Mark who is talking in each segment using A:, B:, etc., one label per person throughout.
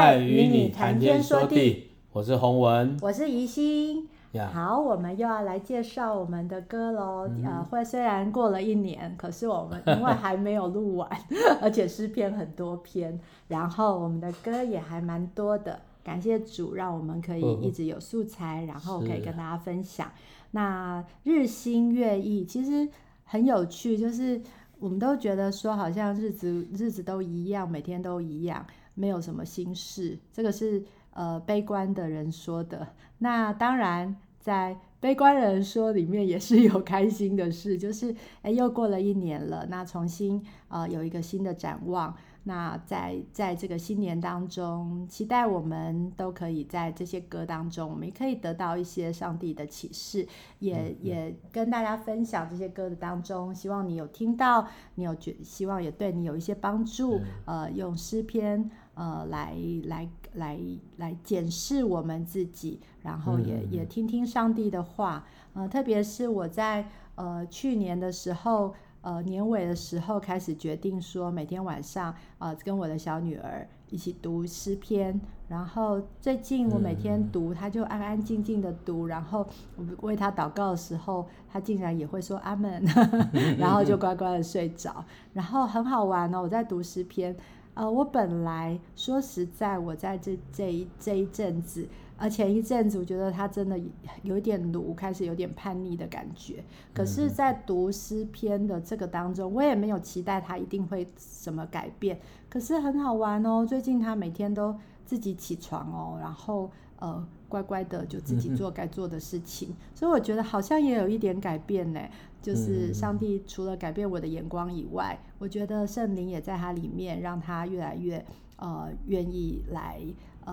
A: 爱与你谈天说地，我是洪文，
B: 我是怡心。
A: Yeah.
B: 好，我们又要来介绍我们的歌喽。嗯、呃，会虽然过了一年，可是我们因为还没有录完，而且诗篇很多篇，然后我们的歌也还蛮多的。感谢主，让我们可以一直有素材，嗯、然后可以跟大家分享。那日新月异，其实很有趣，就是我们都觉得说，好像日子日子都一样，每天都一样，没有什么心事。这个是。呃，悲观的人说的，那当然，在悲观人说里面也是有开心的事，就是哎，又过了一年了，那重新呃有一个新的展望。那在在这个新年当中，期待我们都可以在这些歌当中，我们也可以得到一些上帝的启示，也、嗯、也跟大家分享这些歌的当中，希望你有听到，你有觉，希望也对你有一些帮助。嗯、呃，用诗篇呃来来来来检视我们自己，然后也、嗯、也听听上帝的话。呃，特别是我在呃去年的时候。呃，年尾的时候开始决定说，每天晚上呃跟我的小女儿一起读诗篇，然后最近我每天读，她就安安静静的读，然后我为她祷告的时候，她竟然也会说阿门，然后就乖乖的睡着，然后很好玩哦，我在读诗篇，呃，我本来说实在，我在这这一这一阵子。而前一阵子，我觉得他真的有一点鲁，开始有点叛逆的感觉。可是，在读诗篇的这个当中，我也没有期待他一定会什么改变。可是很好玩哦，最近他每天都自己起床哦，然后呃乖乖的就自己做该做的事情。所以我觉得好像也有一点改变呢。就是上帝除了改变我的眼光以外，我觉得圣灵也在他里面，让他越来越呃愿意来。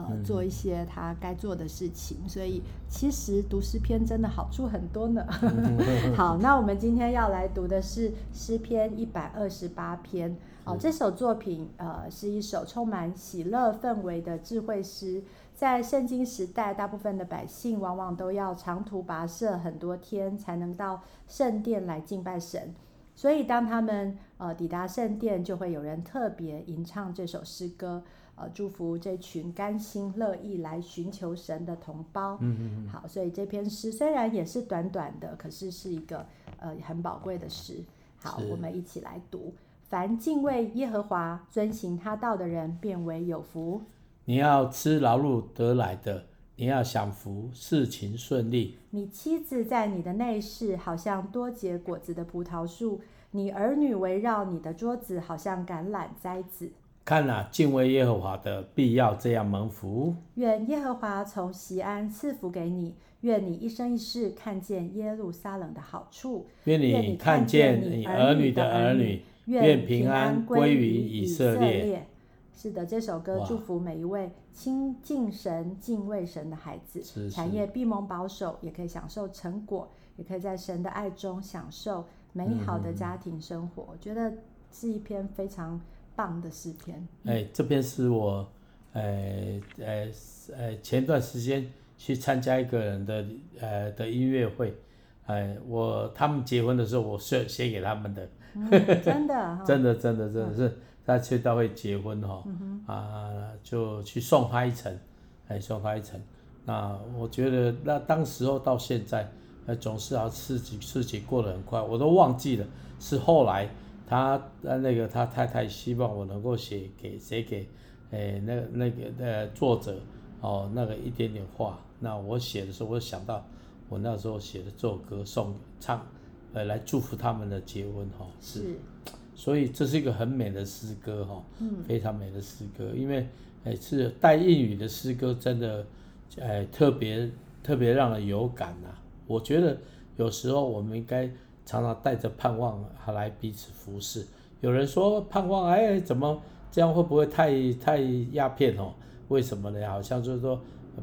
B: 呃，做一些他该做的事情，所以其实读诗篇真的好处很多呢。好，那我们今天要来读的是诗篇一百二十八篇。哦，这首作品呃是一首充满喜乐氛围的智慧诗。在圣经时代，大部分的百姓往往都要长途跋涉很多天才能到圣殿来敬拜神，所以当他们呃抵达圣殿，就会有人特别吟唱这首诗歌。呃，祝福这群甘心乐意来寻求神的同胞。嗯嗯嗯。好，所以这篇诗虽然也是短短的，可是是一个呃很宝贵的诗。好，我们一起来读：凡敬畏耶和华、遵行他道的人，变为有福。
A: 你要吃劳碌得来的，你要享福，事情顺利。
B: 你妻子在你的内室，好像多结果子的葡萄树；你儿女围绕你的桌子，好像橄榄栽子。
A: 看哪，敬畏耶和华的必要这样蒙福。
B: 愿耶和华从西安赐福给你，愿你一生一世看见耶路撒冷的好处。
A: 愿你看见你儿女的儿女，愿平安归于以色列。
B: 是的，这首歌祝福每一位亲近神、敬畏神的孩子，是是产业必蒙保守，也可以享受成果，也可以在神的爱中享受美好的家庭生活。嗯、我觉得是一篇非常。棒的诗篇，
A: 哎，这篇是我，呃，呃，呃，前段时间去参加一个人的，呃，的音乐会，哎，我他们结婚的时候，我写写给他们的，
B: 嗯、真的，
A: 真的，真的，真的是他去到会结婚哈，嗯、啊，就去送他一程，哎，送他一程，那我觉得那当时候到现在，呃，总是啊，事情事情过得很快，我都忘记了，是后来。他呃那个他太太希望我能够写给写给，诶那个那个呃作者哦那个一点点话，那我写的时候我想到我那时候写的这首歌送唱，呃来祝福他们的结婚哈、哦、是，是，所以这是一个很美的诗歌哈、哦，嗯，非常美的诗歌，因为诶是带英语的诗歌，真的诶特别特别让人有感呐、啊，我觉得有时候我们应该。常常带着盼望还来彼此服侍。有人说盼望，哎，怎么这样会不会太太鸦片哦？为什么呢？好像就是说，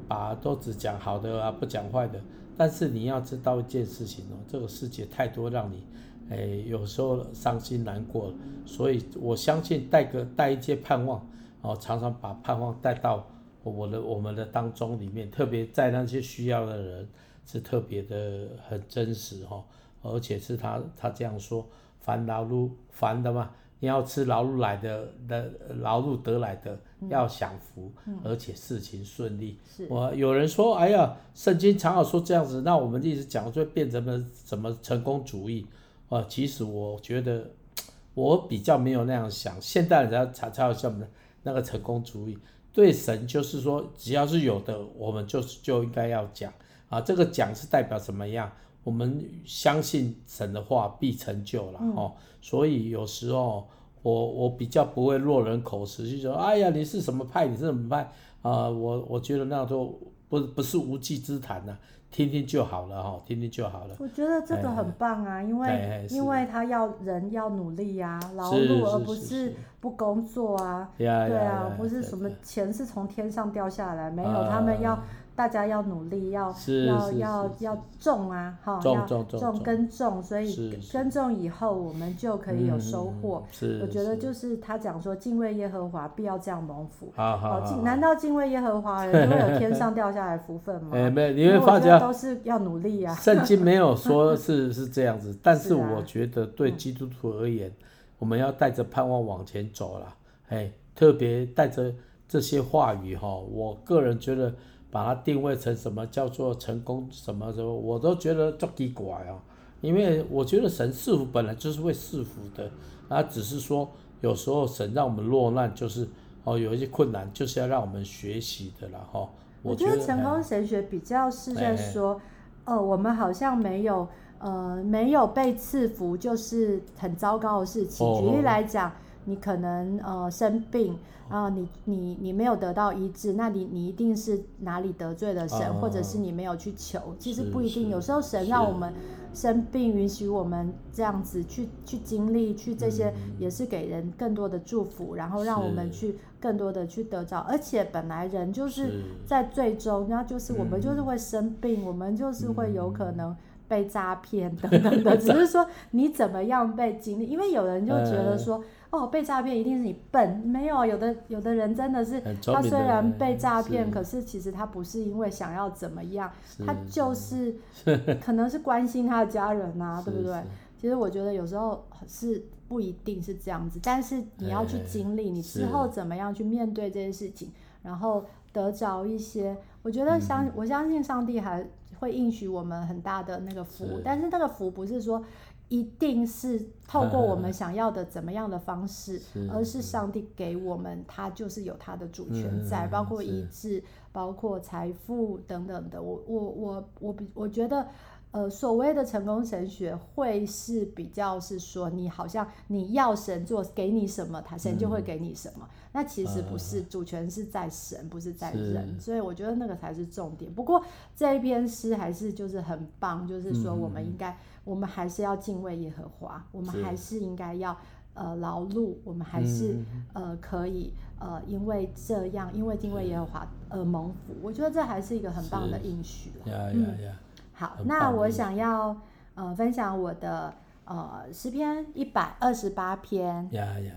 A: 把都只讲好的啊，不讲坏的。但是你要知道一件事情哦，这个世界太多让你，哎，有时候伤心难过。所以我相信带个带一些盼望哦，常常把盼望带到我的我们的当中里面，特别在那些需要的人是特别的很真实哈。而且是他，他这样说：凡劳碌，凡的嘛，你要吃劳碌来的的劳碌得来的，要享福，嗯、而且事情顺利。我有人说，哎呀，圣经常好说这样子，那我们一直讲就变成了什么成功主义啊？其实我觉得 我比较没有那样想，现代人才才有像那个成功主义。对神就是说，只要是有的，我们就就应该要讲啊。这个讲是代表什么样？我们相信神的话必成就了哦，嗯、所以有时候我我比较不会落人口实，就说哎呀，你是什么派？你是什么派啊？我我觉得那样都不不是无稽之谈呐，听听就好了哈，听听就好了。
B: 我觉得这个很棒啊，因为因为他要人要努力呀、啊，劳碌而不是不工作啊，对啊，不是什么钱是从天上掉下来，没有，他们要。大家要努力，要要要要种啊，哈，要种耕种，所以耕种以后我们就可以有收获。是我觉得就是他讲说敬畏耶和华必要这样蒙福。好好好。难道敬畏耶和华人就会有天上掉下来福分吗？
A: 哎，没有，因为发觉
B: 都是要努力啊。
A: 圣经没有说是是这样子，但是我觉得对基督徒而言，我们要带着盼望往前走了。哎，特别带着这些话语哈，我个人觉得。把它定位成什么叫做成功什么什么，我都觉得这奇怪哦，因为我觉得神赐福本来就是会赐福的，啊，只是说有时候神让我们落难，就是哦有一些困难，就是要让我们学习的了哈。
B: 我觉得成功神学比较是在说，呃，我们好像没有呃没有被赐福，就是很糟糕的事情。举例来讲。你可能呃生病然后，你你你没有得到医治，那你你一定是哪里得罪了神，啊、或者是你没有去求。其实不一定，有时候神让我们生病，允许我们这样子去去经历，去这些也是给人更多的祝福，然后让我们去更多的去得着。而且本来人就是在最终，然后就是我们就是会生病，我们就是会有可能被诈骗等等的，只是说你怎么样被经历，因为有人就觉得说。哦，被诈骗一定是你笨，没有，有的有的人真的是，他虽然被诈骗，可是其实他不是因为想要怎么样，他就是 可能是关心他的家人啊，对不对？其实我觉得有时候是不一定是这样子，但是你要去经历，你之后怎么样去面对这件事情，然后得着一些，我觉得相我相信上帝还会应许我们很大的那个福，但是那个福不是说。一定是透过我们想要的怎么样的方式，是而是上帝给我们，他就是有他的主权在，嗯、包括医治，包括财富等等的。我我我我比我觉得，呃，所谓的成功神学会是比较是说，你好像你要神做给你什么，他神就会给你什么。嗯、那其实不是，主权是在神，不是在人。所以我觉得那个才是重点。不过这一篇诗还是就是很棒，就是说我们应该。我们还是要敬畏耶和华，我们还是应该要呃劳碌，我们还是呃可以呃因为这样，因为敬畏耶和华而蒙福。我觉得这还是一个很棒的应许。嗯，好，那我想要呃分享我的呃诗篇一百二十八篇。呀呀，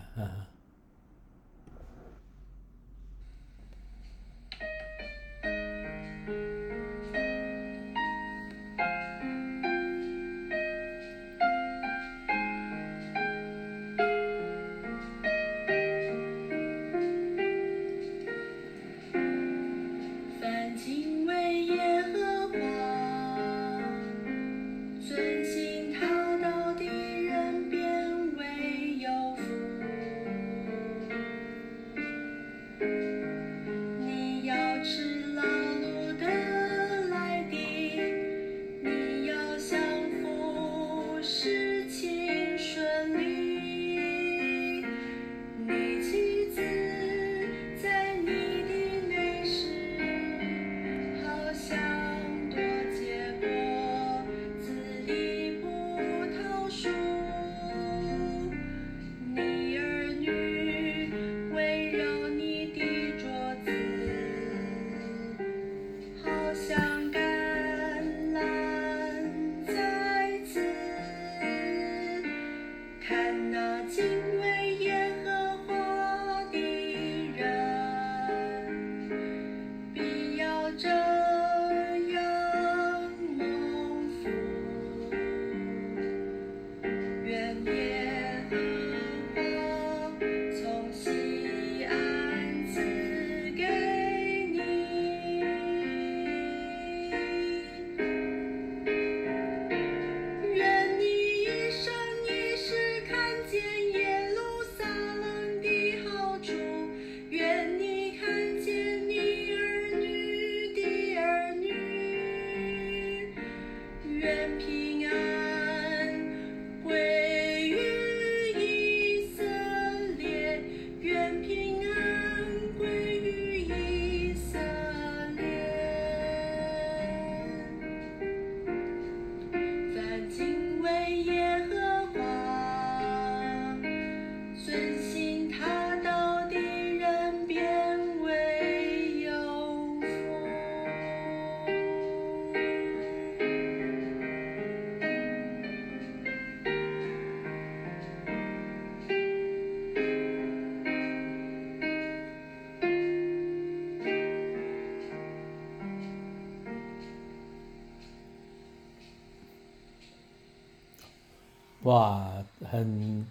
A: 哇，很，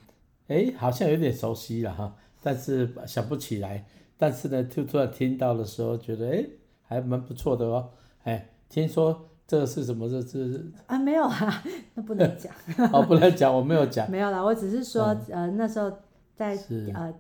A: 哎，好像有点熟悉了哈，但是想不起来。但是呢，就突然听到的时候，觉得哎，还蛮不错的哦。哎，听说这个是什么？这是
B: 啊，没有啊，那不能讲。
A: 哦，不能讲，我没有讲。
B: 没有啦，我只是说，嗯、呃，那时候在呃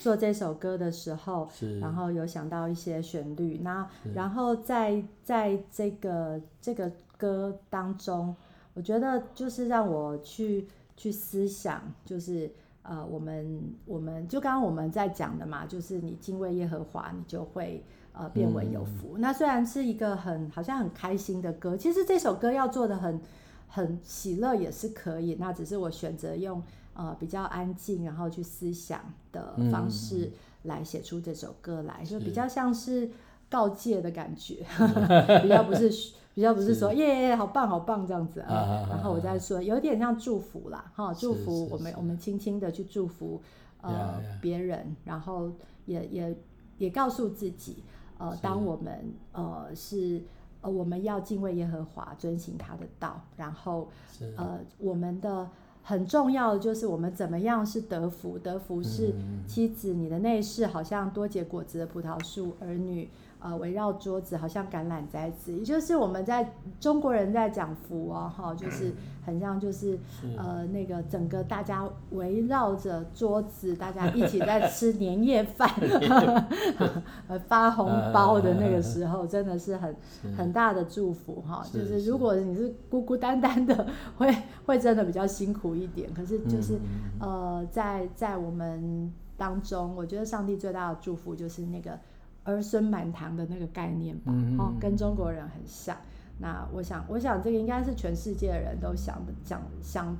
B: 做这首歌的时候，然后有想到一些旋律，那然后在在这个这个歌当中。我觉得就是让我去去思想，就是呃，我们我们就刚刚我们在讲的嘛，就是你敬畏耶和华，你就会呃变为有福。嗯、那虽然是一个很好像很开心的歌，其实这首歌要做的很很喜乐也是可以。那只是我选择用呃比较安静，然后去思想的方式来写出这首歌来，嗯、就比较像是告诫的感觉，比较不是。比较不是说耶耶好棒好棒这样子啊，啊然后我再说有点像祝福啦哈，祝福我们我们轻轻的去祝福呃别人，然后也也也告诉自己呃当我们呃是呃我们要敬畏耶和华，遵行他的道，然后呃我们的很重要的就是我们怎么样是得福，得福是妻子你的内室好像多结果子的葡萄树，儿女。呃，围绕桌子好像橄榄栽子，也就是我们在中国人在讲福哦，哈，就是很像就是，是呃那个整个大家围绕着桌子，大家一起在吃年夜饭，呃发红包的那个时候，真的是很是很大的祝福哈。就是如果你是孤孤单单的，会会真的比较辛苦一点。可是就是呃在在我们当中，我觉得上帝最大的祝福就是那个。儿孙满堂的那个概念吧，嗯、哦，跟中国人很像。那我想，我想这个应该是全世界的人都想的，讲想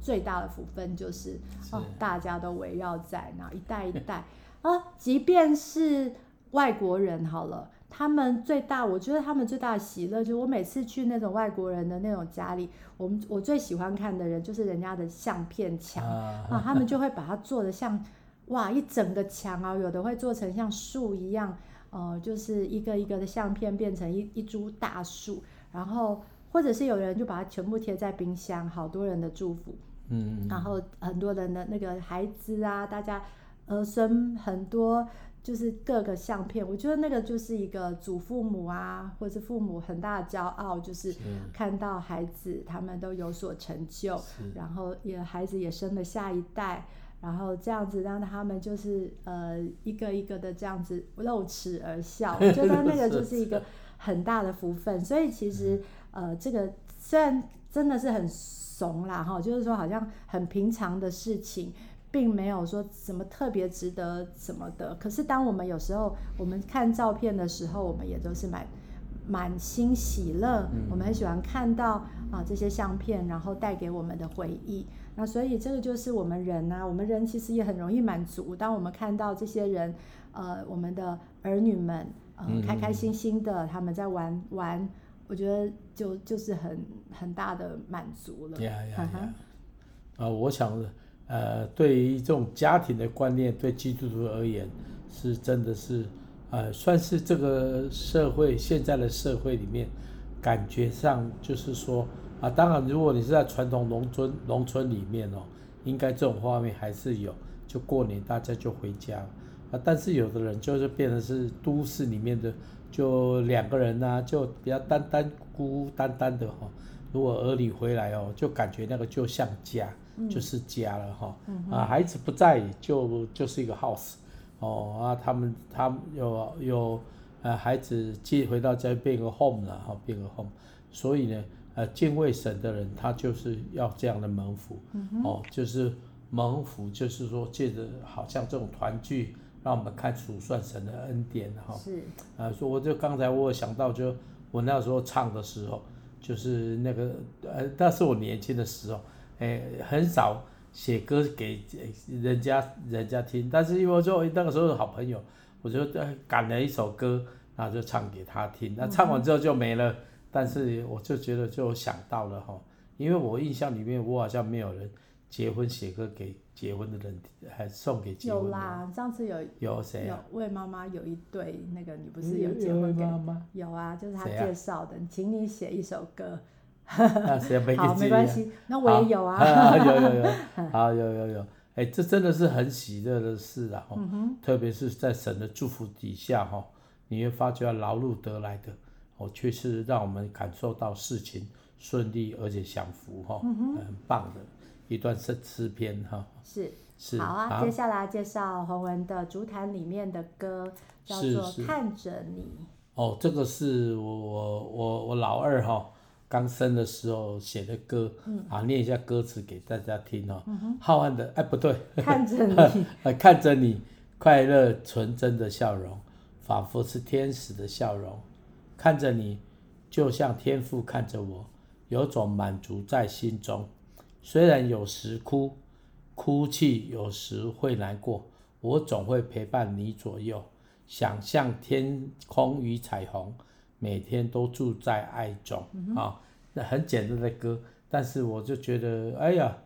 B: 最大的福分就是，是哦，大家都围绕在那一代一代啊，即便是外国人好了，他们最大，我觉得他们最大的喜乐就是我每次去那种外国人的那种家里，我们我最喜欢看的人就是人家的相片墙啊，啊，他们就会把它做的像。哇，一整个墙啊，有的会做成像树一样，呃，就是一个一个的相片变成一一株大树，然后或者是有人就把它全部贴在冰箱，好多人的祝福，嗯，嗯，然后很多人的那个孩子啊，大家儿孙很多，就是各个相片，我觉得那个就是一个祖父母啊，或者是父母很大的骄傲，就是看到孩子他们都有所成就，然后也孩子也生了下一代。然后这样子让他们就是呃一个一个的这样子露齿而笑，我觉得那个就 是一个很大的福分。所以其实呃这个虽然真的是很怂啦哈，就是说好像很平常的事情，并没有说什么特别值得什么的。可是当我们有时候我们看照片的时候，我们也都是满满心喜乐。我们很喜欢看到啊这些相片，然后带给我们的回忆。那所以这个就是我们人呐、啊，我们人其实也很容易满足。当我们看到这些人，呃，我们的儿女们，呃，开开心心的他们在玩玩，我觉得就就是很很大的满足了。呀呀呀！
A: 啊，我想，呃，对于这种家庭的观念，对基督徒而言，是真的是，呃，算是这个社会现在的社会里面，感觉上就是说。啊，当然，如果你是在传统农村农村里面哦，应该这种画面还是有，就过年大家就回家啊。但是有的人就是变成是都市里面的，就两个人呐、啊，就比较单单孤孤单单的哈。如果儿女回来哦，就感觉那个就像家，嗯、就是家了哈。啊，孩子不在就就是一个 house 哦啊，他们他们有有呃孩子寄回到家变个 home 了哈，变个 home，所以呢。呃，敬畏神的人，他就是要这样的蒙福，嗯、哦，就是蒙福，就是说借着好像这种团聚，让我们看数算神的恩典，哈、哦。是。啊、呃，说我就刚才我有想到，就我那时候唱的时候，就是那个呃，那是我年轻的时候，哎，很少写歌给人家人家听，但是因为说那个时候是好朋友，我就赶了一首歌，然后就唱给他听，那唱完之后就没了。嗯但是我就觉得就想到了哈，因为我印象里面我好像没有人结婚写歌给结婚的人，还送给结婚的。有
B: 啦，上次有
A: 有谁啊？
B: 有魏妈妈有一对那个你不是有结婚给？有，啊，就是他介绍的，啊、请你写一首歌
A: 那谁没给
B: 好，没关系，那我也有啊。
A: 有有 有，好有有有，哎，这真的是很喜乐的事啊！嗯、哼特别是在神的祝福底下哈，你会发觉劳碌得来的，哦，确实让我们感受到事情顺利而且享福哈，嗯、很棒的一段诗诗篇哈。是
B: 是，好啊，好接下来介绍洪文的竹坛里面的歌，叫做《看着你》。
A: 哦，这个是我我我我老二哈。刚生的时候写的歌，嗯、啊，念一下歌词给大家听哦。嗯、哼浩瀚的，哎，不对，
B: 看着你，
A: 看着你快乐纯真的笑容，仿佛是天使的笑容。看着你，就像天父看着我，有种满足在心中。虽然有时哭，哭泣有时会难过，我总会陪伴你左右，想象天空与彩虹。每天都住在爱中啊、嗯哦，那很简单的歌，但是我就觉得，哎呀，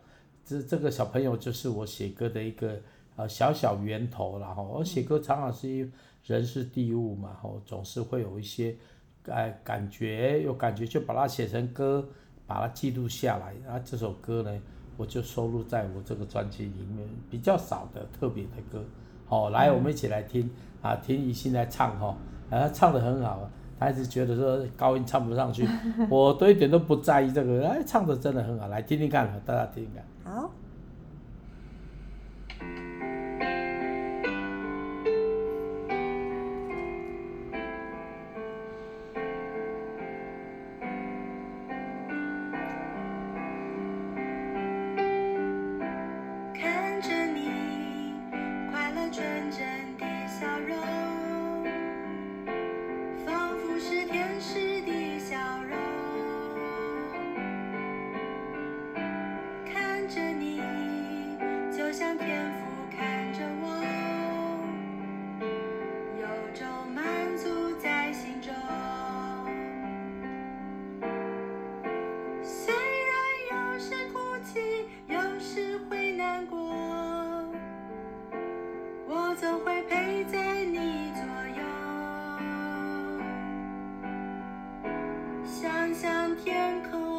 A: 这这个小朋友就是我写歌的一个呃小小源头，然后我写歌常常是因人事地物嘛，然后总是会有一些哎感觉，有感觉就把它写成歌，把它记录下来，啊，这首歌呢，我就收录在我这个专辑里面，比较少的特别的歌，好、哦，来我们一起来听啊，听宜兴来唱哈，啊，他唱的很好。他一直觉得说高音唱不上去，我都一点都不在意这个，哎，唱的真的很好，来听听看，大家听听看。好。向天空。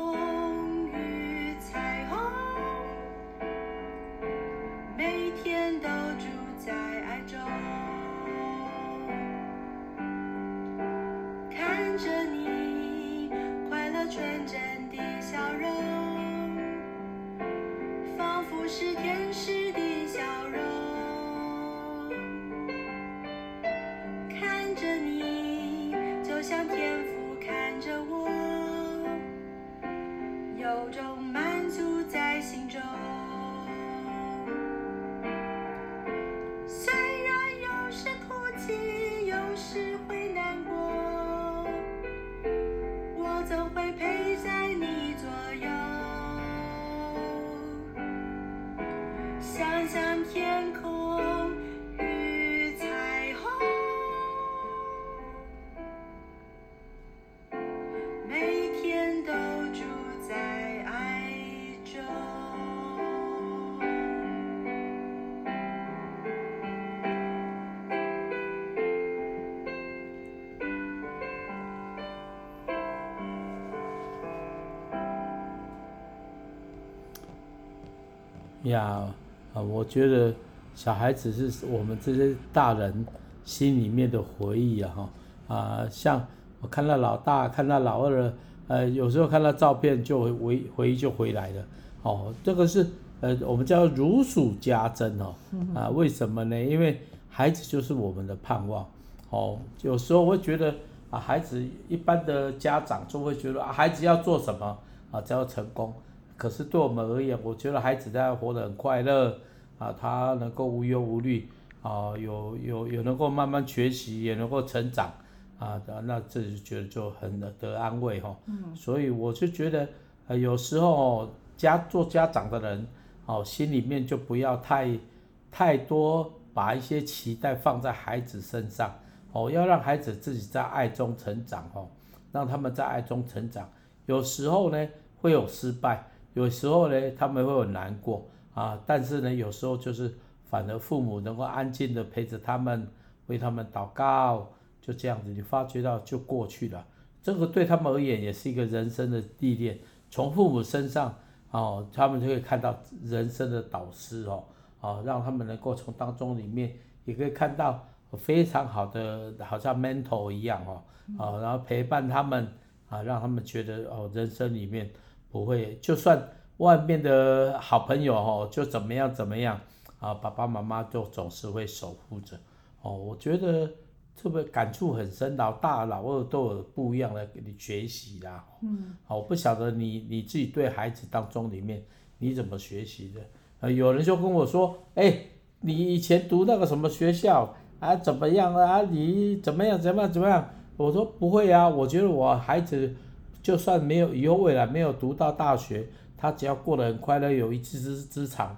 A: 呀，啊，我觉得小孩子是我们这些大人心里面的回忆啊，哈，啊，像我看到老大，看到老二，呃，有时候看到照片就回回回忆就回来了，哦，这个是呃我们叫如数家珍哦，啊，为什么呢？因为孩子就是我们的盼望，哦，有时候我会觉得啊，孩子一般的家长就会觉得啊，孩子要做什么啊，才要成功。可是对我们而言，我觉得孩子他活得很快乐啊，他能够无忧无虑啊，有有有能够慢慢学习，也能够成长啊，那这就觉得就很得安慰哈。嗯。所以我就觉得，呃，有时候家做家长的人，哦，心里面就不要太太多把一些期待放在孩子身上，哦，要让孩子自己在爱中成长哦，让他们在爱中成长。有时候呢，会有失败。有时候呢，他们会很难过啊，但是呢，有时候就是反而父母能够安静的陪着他们，为他们祷告，就这样子，你发觉到就过去了。这个对他们而言也是一个人生的历练。从父母身上哦，他们就会看到人生的导师哦，哦，让他们能够从当中里面也可以看到非常好的，好像 mentor 一样哦，哦，然后陪伴他们啊，让他们觉得哦，人生里面不会，就算外面的好朋友哦，就怎么样怎么样啊，爸爸妈妈就总是会守护着哦，我觉得。特别感触很深，老大老二都有不一样的给你学习啦。嗯，好，我不晓得你你自己对孩子当中里面你怎么学习的？呃，有人就跟我说，哎、欸，你以前读那个什么学校啊，怎么样啊？你怎么样怎么样怎么样？我说不会啊，我觉得我孩子就算没有以后未来没有读到大学，他只要过得很快乐，有一技之之长，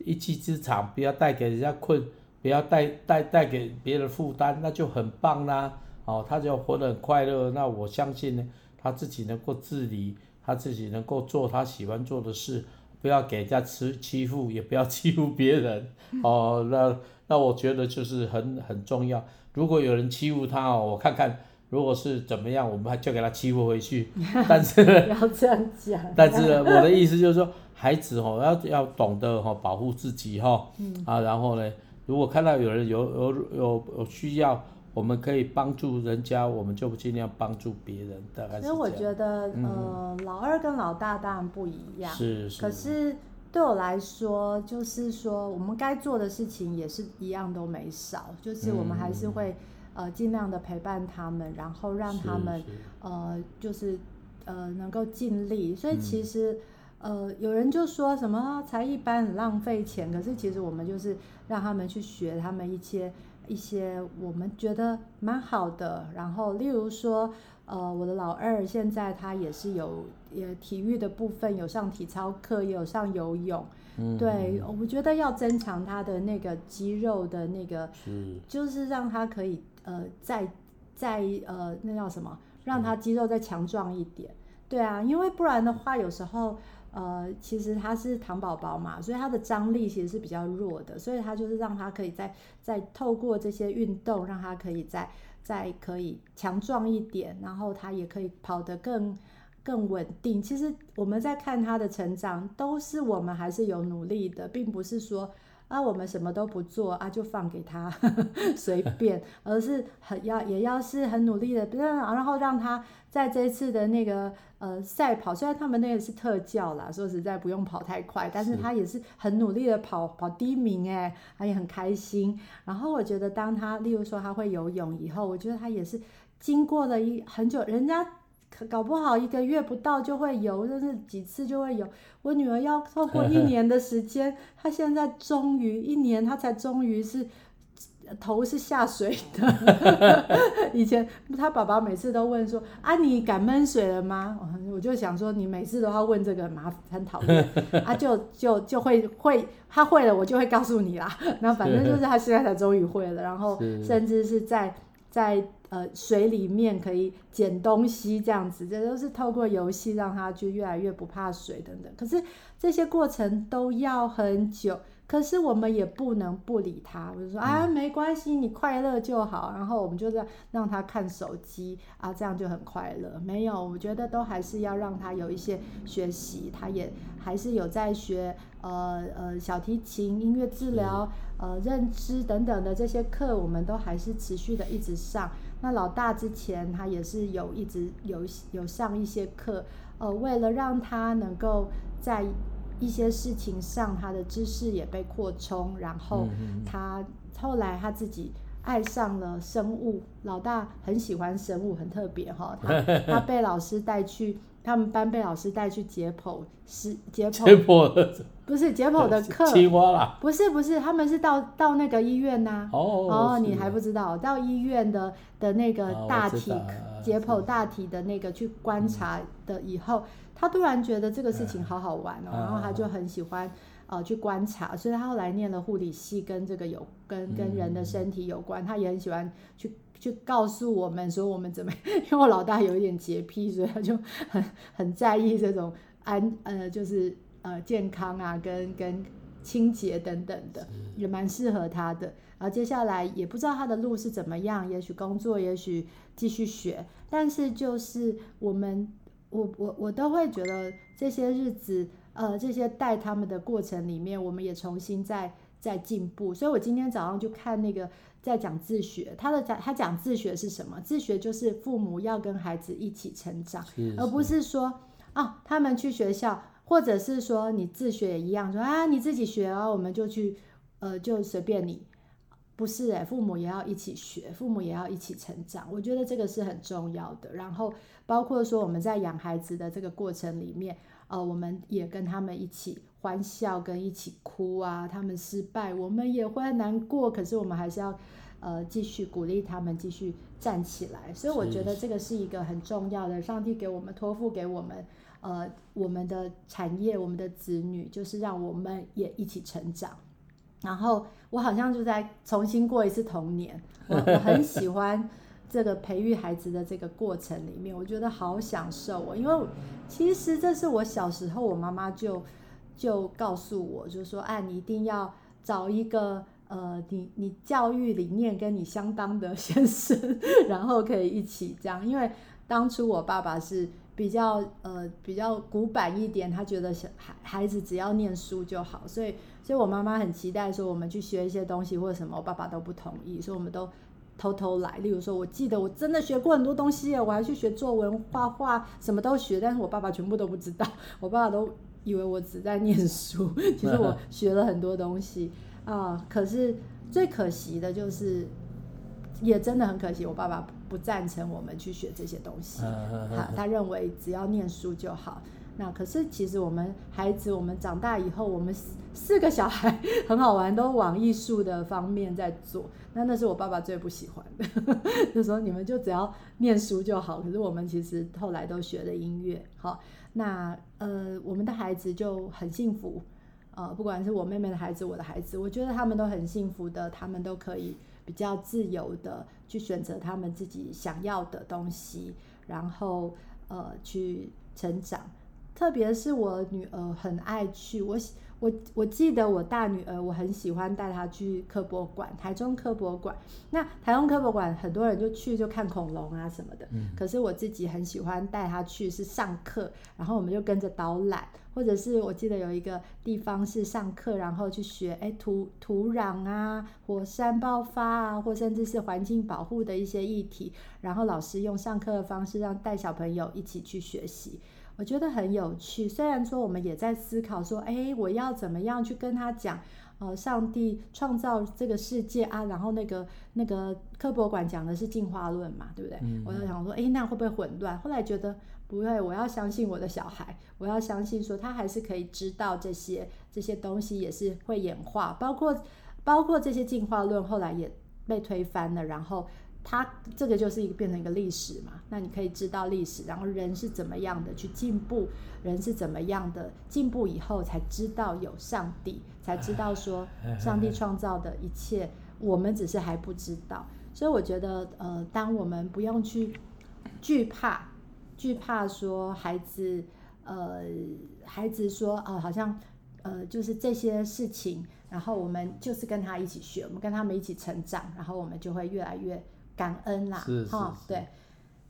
A: 一技之长，不要带给人家困。不要带带带给别人负担，那就很棒啦。哦，他就活得很快乐。那我相信呢，他自己能够自理，他自己能够做他喜欢做的事，不要给人家吃欺负，也不要欺负别人。哦，那那我觉得就是很很重要。如果有人欺负他哦，我看看，如果是怎么样，我们还就给他欺负回去。但是不
B: 要这样讲。
A: 但是我的意思就是说，孩子哦要要懂得哈保护自己哈。嗯。啊，然后呢？如果看到有人有有有有需要，我们可以帮助人家，我们就尽量帮助别人。大概是这样。
B: 因为我觉得，嗯、呃，老二跟老大当然不一样。
A: 是是。
B: 可是对我来说，就是说我们该做的事情也是一样都没少，就是我们还是会、嗯、呃尽量的陪伴他们，然后让他们呃就是呃能够尽力。所以其实。嗯呃，有人就说什么才艺班很浪费钱，可是其实我们就是让他们去学他们一些一些我们觉得蛮好的。然后，例如说，呃，我的老二现在他也是有也体育的部分，有上体操课，也有上游泳。嗯，对，我觉得要增强他的那个肌肉的那个，是就是让他可以呃再再呃那叫什么，让他肌肉再强壮一点。对啊，因为不然的话，有时候。呃，其实他是糖宝宝嘛，所以他的张力其实是比较弱的，所以他就是让他可以再再透过这些运动，让他可以再再可以强壮一点，然后他也可以跑得更更稳定。其实我们在看他的成长，都是我们还是有努力的，并不是说。啊，我们什么都不做啊，就放给他 随便，而是很要也要是很努力的，然后让他在这次的那个呃赛跑，虽然他们那个是特教啦，说实在不用跑太快，但是他也是很努力的跑跑第一名哎，他也很开心。然后我觉得当他例如说他会游泳以后，我觉得他也是经过了一很久，人家。搞不好一个月不到就会游，甚至几次就会有。我女儿要透过一年的时间，她现在终于一年，她才终于是头是下水的。以前她爸爸每次都问说：“啊，你敢闷水了吗？”我就想说，你每次都要问这个，麻烦很讨厌。啊，就就就会会，她会了，我就会告诉你啦。那反正就是她现在才终于会了，然后甚至是在在。呃，水里面可以捡东西这样子，这都是透过游戏让他就越来越不怕水等等。可是这些过程都要很久，可是我们也不能不理他，我就说啊，没关系，你快乐就好。然后我们就让让他看手机啊，这样就很快乐。没有，我觉得都还是要让他有一些学习，他也还是有在学呃呃小提琴、音乐治疗、呃认知等等的这些课，我们都还是持续的一直上。那老大之前他也是有一直有有上一些课，呃，为了让他能够在一些事情上他的知识也被扩充，然后他后来他自己爱上了生物，老大很喜欢生物，很特别哈，他 他被老师带去。他们班被老师带去解剖，是解剖，解剖不是解剖的课，
A: 青蛙啦，
B: 不是不是，他们是到到那个医院呐、啊，哦，哦你还不知道，到医院的的那个大体、哦、解剖大体的那个去观察的以后，嗯、他突然觉得这个事情好好玩哦，嗯、然后他就很喜欢呃去观察，所以他后来念了护理系，跟这个有跟跟人的身体有关，嗯、他也很喜欢去。就告诉我们说我们怎么，因为我老大有一点洁癖，所以他就很很在意这种安呃就是呃健康啊跟跟清洁等等的，也蛮适合他的。然后接下来也不知道他的路是怎么样，也许工作，也许继续学，但是就是我们，我我我都会觉得这些日子，呃，这些带他们的过程里面，我们也重新在在进步。所以我今天早上就看那个在讲自学，他的讲他讲自学是什么？自学就是父母要跟孩子一起成长，是是而不是说啊，他们去学校，或者是说你自学也一样，说啊你自己学啊，我们就去，呃，就随便你。不是诶，父母也要一起学，父母也要一起成长，我觉得这个是很重要的。然后包括说我们在养孩子的这个过程里面，呃，我们也跟他们一起欢笑，跟一起哭啊。他们失败，我们也会难过，可是我们还是要呃继续鼓励他们，继续站起来。所以我觉得这个是一个很重要的，上帝给我们托付给我们，呃，我们的产业，我们的子女，就是让我们也一起成长。然后我好像就在重新过一次童年，我 我很喜欢这个培育孩子的这个过程里面，我觉得好享受哦。因为其实这是我小时候，我妈妈就就告诉我，就说：“哎，你一定要找一个呃，你你教育理念跟你相当的先生，然后可以一起这样。”因为当初我爸爸是。比较呃比较古板一点，他觉得小孩孩子只要念书就好，所以所以我妈妈很期待说我们去学一些东西或者什么，我爸爸都不同意，所以我们都偷偷来。例如说，我记得我真的学过很多东西，我还去学作文、画画，什么都学，但是我爸爸全部都不知道，我爸爸都以为我只在念书，其实我学了很多东西啊、呃。可是最可惜的就是，也真的很可惜，我爸爸。不赞成我们去学这些东西，他他认为只要念书就好。那可是其实我们孩子，我们长大以后，我们四个小孩很好玩，都往艺术的方面在做。那那是我爸爸最不喜欢的，就说你们就只要念书就好。可是我们其实后来都学了音乐，好，那呃我们的孩子就很幸福，呃不管是我妹妹的孩子，我的孩子，我觉得他们都很幸福的，他们都可以。比较自由的去选择他们自己想要的东西，然后呃去成长。特别是我女儿很爱去，我我我记得我大女儿，我很喜欢带她去科博馆，台中科博馆。那台中科博馆很多人就去就看恐龙啊什么的，嗯，可是我自己很喜欢带她去是上课，然后我们就跟着导览。或者是我记得有一个地方是上课，然后去学，哎，土土壤啊，火山爆发啊，或甚至是环境保护的一些议题，然后老师用上课的方式让带小朋友一起去学习，我觉得很有趣。虽然说我们也在思考说，哎，我要怎么样去跟他讲，呃，上帝创造这个世界啊，然后那个那个科博馆讲的是进化论嘛，对不对？我就想说，哎，那会不会混乱？后来觉得。不会，我要相信我的小孩，我要相信说他还是可以知道这些这些东西也是会演化，包括包括这些进化论后来也被推翻了，然后他这个就是一个变成一个历史嘛，那你可以知道历史，然后人是怎么样的去进步，人是怎么样的进步以后才知道有上帝，才知道说 上帝创造的一切，我们只是还不知道，所以我觉得呃，当我们不用去惧怕。惧怕说孩子，呃，孩子说，哦，好像，呃，就是这些事情，然后我们就是跟他一起学，我们跟他们一起成长，然后我们就会越来越感恩啦，哈，对，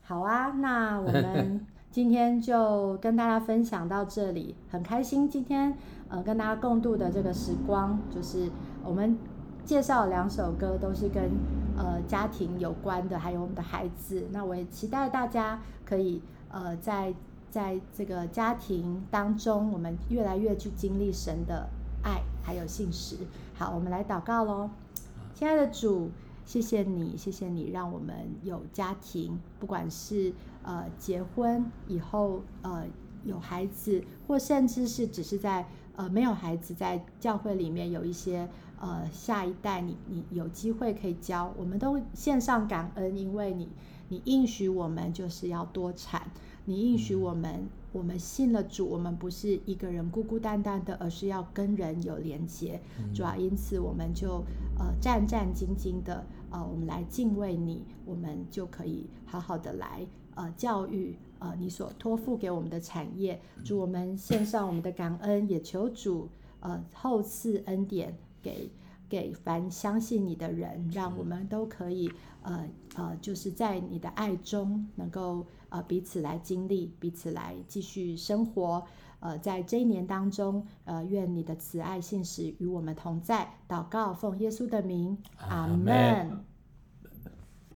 B: 好啊，那我们 今天就跟大家分享到这里，很开心今天呃跟大家共度的这个时光，就是我们介绍两首歌，都是跟呃家庭有关的，还有我们的孩子，那我也期待大家可以。呃，在在这个家庭当中，我们越来越去经历神的爱，还有信实。好，我们来祷告喽。亲爱的主，谢谢你，谢谢你让我们有家庭，不管是呃结婚以后呃有孩子，或甚至是只是在呃没有孩子，在教会里面有一些呃下一代你，你有机会可以教，我们都献上感恩，因为你。你应许我们就是要多产，你应许我们，我们信了主，我们不是一个人孤孤单单的，而是要跟人有连接。主要因此我们就呃战战兢兢的呃，我们来敬畏你，我们就可以好好的来呃教育呃你所托付给我们的产业。主，我们献上我们的感恩，也求主呃厚赐恩典给给凡相信你的人，让我们都可以呃呃就是在你的爱中能够呃彼此来经历，彼此来继续生活。呃，在这一年当中，呃，愿你的慈爱信实与我们同在。祷告，奉耶稣的名，阿门。